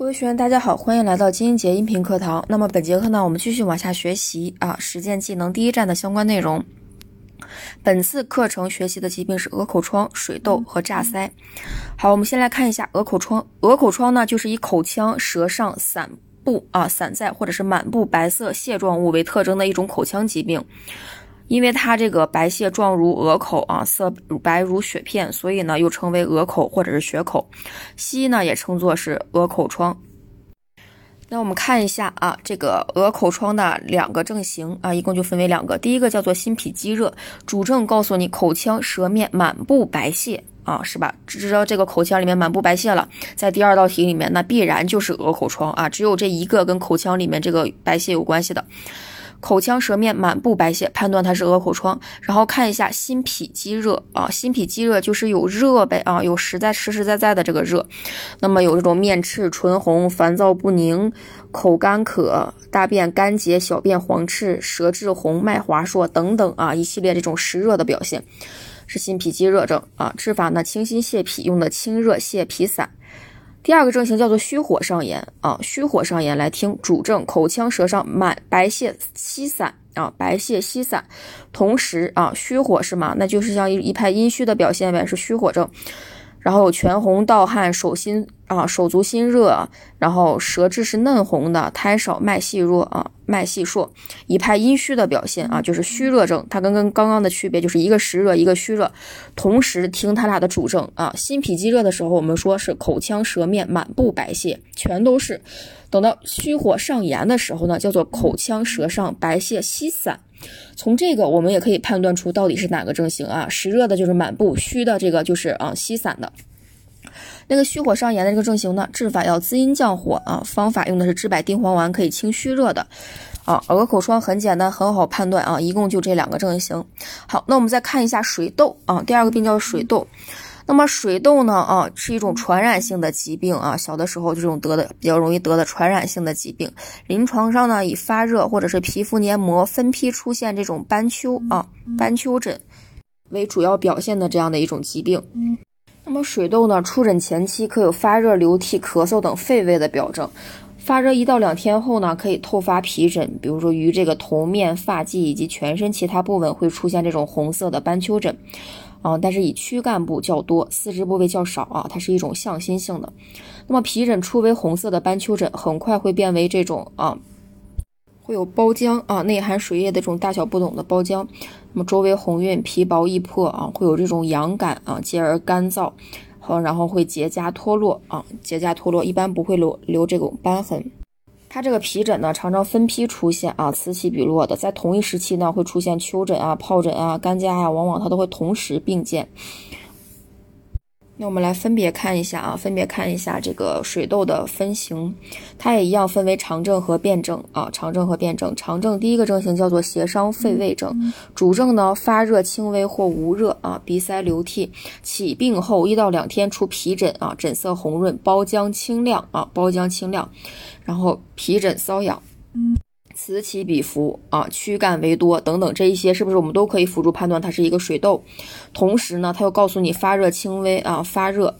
各位学员，大家好，欢迎来到金英杰音频课堂。那么本节课呢，我们继续往下学习啊，实践技能第一站的相关内容。本次课程学习的疾病是鹅口疮、水痘和炸腮。好，我们先来看一下鹅口疮。鹅口疮呢，就是以口腔、舌上散布啊、散在或者是满布白色屑状物为特征的一种口腔疾病。因为它这个白屑状如鹅口啊，色白如雪片，所以呢又称为鹅口或者是血口。西医呢也称作是鹅口疮。那我们看一下啊，这个鹅口疮的两个症型啊，一共就分为两个。第一个叫做心脾积热，主症告诉你口腔舌面满布白屑啊，是吧？知道这个口腔里面满布白屑了，在第二道题里面，那必然就是鹅口疮啊，只有这一个跟口腔里面这个白屑有关系的。口腔舌面满布白屑，判断它是鹅口疮。然后看一下心脾积热啊，心脾积热就是有热呗啊，有实在实实在在的这个热。那么有这种面赤、唇红、烦躁不宁、口干渴、大便干结、小便黄赤、舌质红、脉滑数等等啊，一系列这种实热的表现，是心脾积热症啊。治法呢，清心泻脾用的清热泻脾散。第二个症型叫做虚火上炎啊，虚火上炎来听主症口腔舌上满白屑稀散啊，白屑稀散，同时啊虚火是吗？那就是像一一派阴虚的表现呗，是虚火症。然后有全红盗汗，手心啊手足心热，然后舌质是嫩红的，苔少脉细弱啊，脉细数，一派阴虚的表现啊，就是虚热症。它跟跟刚刚的区别就是一个实热，一个虚热。同时听它俩的主症啊，心脾积热的时候，我们说是口腔舌面满布白屑，全都是。等到虚火上炎的时候呢，叫做口腔舌上白屑稀散。从这个我们也可以判断出到底是哪个症型啊？实热的就是满布，虚的这个就是啊稀散的。那个虚火上炎的这个症型呢，治法要滋阴降火啊，方法用的是知柏地黄丸，可以清虚热的。啊，鹅口疮很简单，很好判断啊，一共就这两个症型。好，那我们再看一下水痘啊，第二个病叫水痘。那么水痘呢？啊，是一种传染性的疾病啊。小的时候就这种得的比较容易得的传染性的疾病。临床上呢，以发热或者是皮肤黏膜分批出现这种斑丘啊、斑丘疹为主要表现的这样的一种疾病。那么水痘呢，出疹前期可有发热、流涕、咳嗽等肺胃的表征。发热一到两天后呢，可以透发皮疹，比如说于这个头面、发际以及全身其他部位会出现这种红色的斑丘疹。啊，但是以躯干部较多，四肢部位较少啊，它是一种向心性的。那么皮疹初为红色的斑丘疹，很快会变为这种啊，会有包浆啊，内含水液的这种大小不等的包浆。那么周围红晕，皮薄易破啊，会有这种痒感啊，继而干燥，好，然后会结痂脱落啊，结痂脱落，一般不会留留这种斑痕。它这个皮疹呢，常常分批出现啊，此起彼落的，在同一时期呢，会出现丘疹啊、疱疹啊、干痂啊，往往它都会同时并见。那我们来分别看一下啊，分别看一下这个水痘的分型，它也一样分为常症和辩证啊，常症和辩证。常症第一个症型叫做邪伤肺胃症，主症呢发热轻微或无热啊，鼻塞流涕，起病后一到两天出皮疹啊，疹色红润，包浆清亮啊，包浆清亮，然后皮疹瘙痒。此起彼伏啊，躯干为多等等，这一些是不是我们都可以辅助判断它是一个水痘？同时呢，它又告诉你发热轻微啊，发热，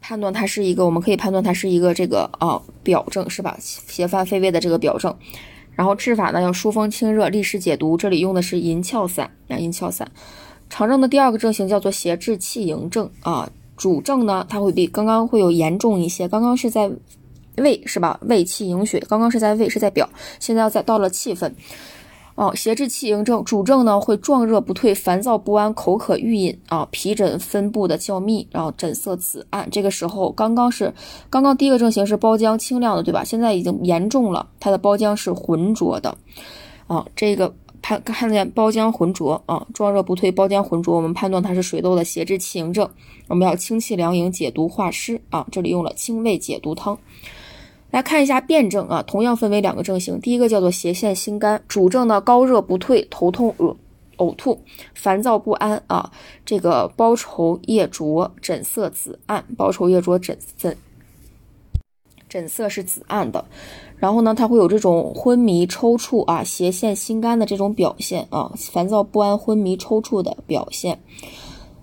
判断它是一个，我们可以判断它是一个这个啊表症是吧？邪犯肺胃的这个表症。然后治法呢要疏风清热，利湿解毒，这里用的是银翘散啊，银翘散。常症的第二个症型叫做邪滞气盈症啊，主症呢它会比刚刚会有严重一些，刚刚是在。胃是吧？胃气盈血，刚刚是在胃，是在表，现在要再到了气分。哦，邪滞气盈症主症呢会壮热不退，烦躁不安，口渴欲饮啊，皮疹分布的较密，然后疹色紫暗。这个时候刚刚是刚刚第一个症型是包浆清亮的，对吧？现在已经严重了，它的包浆是浑浊的。啊，这个判看见包浆浑浊啊，壮热不退，包浆浑浊，我们判断它是水痘的邪滞气盈症。我们要清气凉营，解毒化湿啊，这里用了清胃解毒汤。来看一下辩证啊，同样分为两个症型。第一个叫做斜线心肝，主症呢高热不退，头痛恶呕吐，烦躁不安啊。这个包稠液浊，疹色紫暗，包稠液浊，疹疹疹色是紫暗的。然后呢，它会有这种昏迷抽搐啊，斜线心肝的这种表现啊，烦躁不安、昏迷抽搐的表现。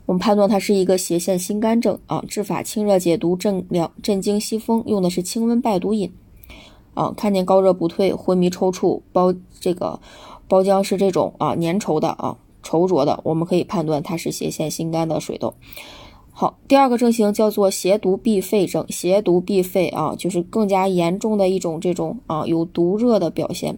我们判断它是一个斜线心肝症啊。治法清热解毒、镇凉镇惊息风，用的是清温败毒饮啊。看见高热不退、昏迷抽搐、包这个包浆是这种啊粘稠的啊稠浊的，我们可以判断它是斜线心肝的水痘。好，第二个症型叫做邪毒闭肺症，邪毒闭肺啊，就是更加严重的一种这种啊有毒热的表现。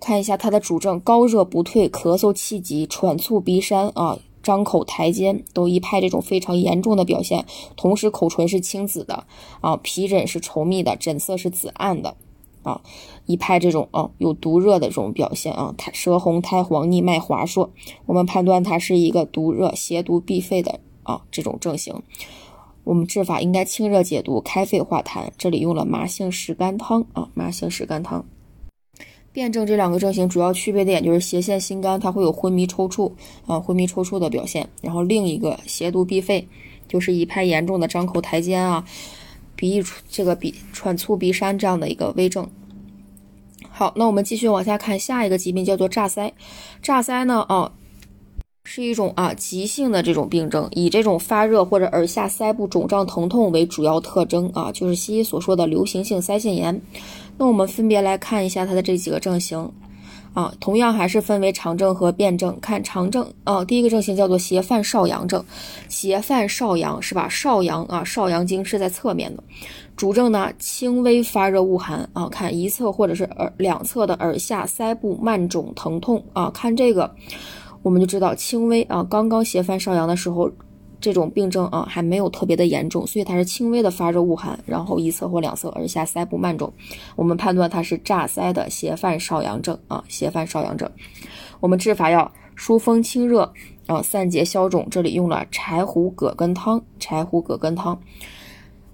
看一下它的主症：高热不退、咳嗽气急、喘促鼻山啊，张口抬肩，都一派这种非常严重的表现。同时口唇是青紫的啊，皮疹是稠密的，疹色是紫暗的啊，一派这种啊有毒热的这种表现啊，苔舌红苔黄腻脉滑数，我们判断它是一个毒热邪毒闭肺的。啊，这种症型，我们治法应该清热解毒、开肺化痰。这里用了麻杏石甘汤啊，麻杏石甘汤。辩证这两个症型主要区别点就是斜线心肝，它会有昏迷抽搐啊，昏迷抽搐的表现。然后另一个邪毒闭肺，就是一派严重的张口抬肩啊，鼻翼这个鼻喘促鼻山这样的一个危症。好，那我们继续往下看下一个疾病，叫做炸腮。炸腮呢，啊。是一种啊急性的这种病症，以这种发热或者耳下腮部肿胀疼痛为主要特征啊，就是西医所说的流行性腮腺炎。那我们分别来看一下它的这几个症型啊，同样还是分为常症和辩证。看常症啊，第一个症型叫做斜犯少阳症，斜犯少阳是吧？少阳啊，少阳经是在侧面的，主症呢轻微发热恶寒啊，看一侧或者是耳两侧的耳下腮部慢肿疼痛啊，看这个。我们就知道轻微啊，刚刚斜犯少阳的时候，这种病症啊还没有特别的严重，所以它是轻微的发热恶寒，然后一侧或两侧耳下腮部慢肿，我们判断它是炸腮的斜犯少阳症啊，斜犯少阳症。我们治法要疏风清热啊，散结消肿，这里用了柴胡葛根汤，柴胡葛根汤。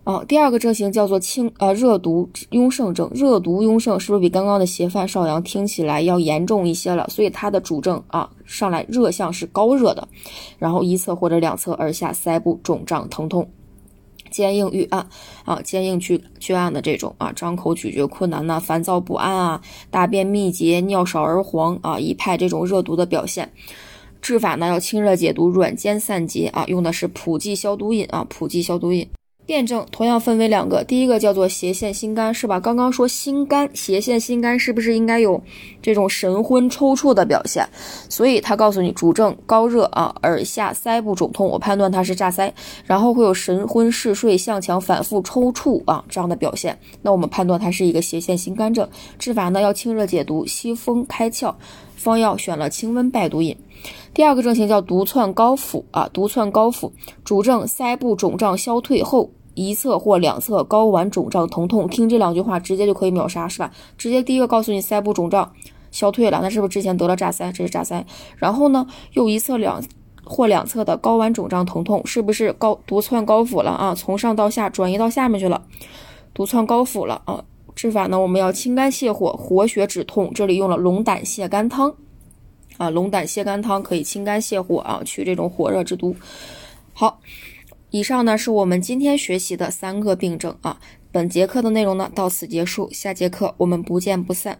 啊，第二个症型叫做清呃热毒壅盛症，热毒壅盛是不是比刚刚的斜犯少阳听起来要严重一些了？所以它的主症啊上来热象是高热的，然后一侧或者两侧耳下腮部肿胀疼痛，坚硬欲暗啊，坚硬去去暗的这种啊，张口咀嚼困难呐，烦躁不安啊，大便秘结，尿少而黄啊，一派这种热毒的表现。治法呢要清热解毒，软坚散结啊，用的是普济消毒饮啊，普济消毒饮。辩证同样分为两个，第一个叫做斜线心肝，是吧？刚刚说心肝，斜线心肝是不是应该有这种神昏抽搐的表现？所以他告诉你主症高热啊，耳下腮部肿痛，我判断它是炸腮，然后会有神昏嗜睡、向强、反复抽搐啊这样的表现，那我们判断它是一个斜线心肝症。治法呢要清热解毒、息风开窍，方药选了清温败毒饮。第二个症型叫独窜高腹啊，独窜高腹，主症腮部肿胀消退后，一侧或两侧睾丸肿胀疼痛。听这两句话直接就可以秒杀，是吧？直接第一个告诉你腮部肿胀消退了，那是不是之前得了炸腮？这是炸腮。然后呢，又一侧两或两侧的睾丸肿胀疼痛，是不是高独窜高腹了啊？从上到下转移到下面去了，独窜高腹了啊？治法呢，我们要清肝泻火、活血止痛，这里用了龙胆泻肝汤。啊，龙胆泻肝汤可以清肝泻火啊，去这种火热之毒。好，以上呢是我们今天学习的三个病症啊。本节课的内容呢到此结束，下节课我们不见不散。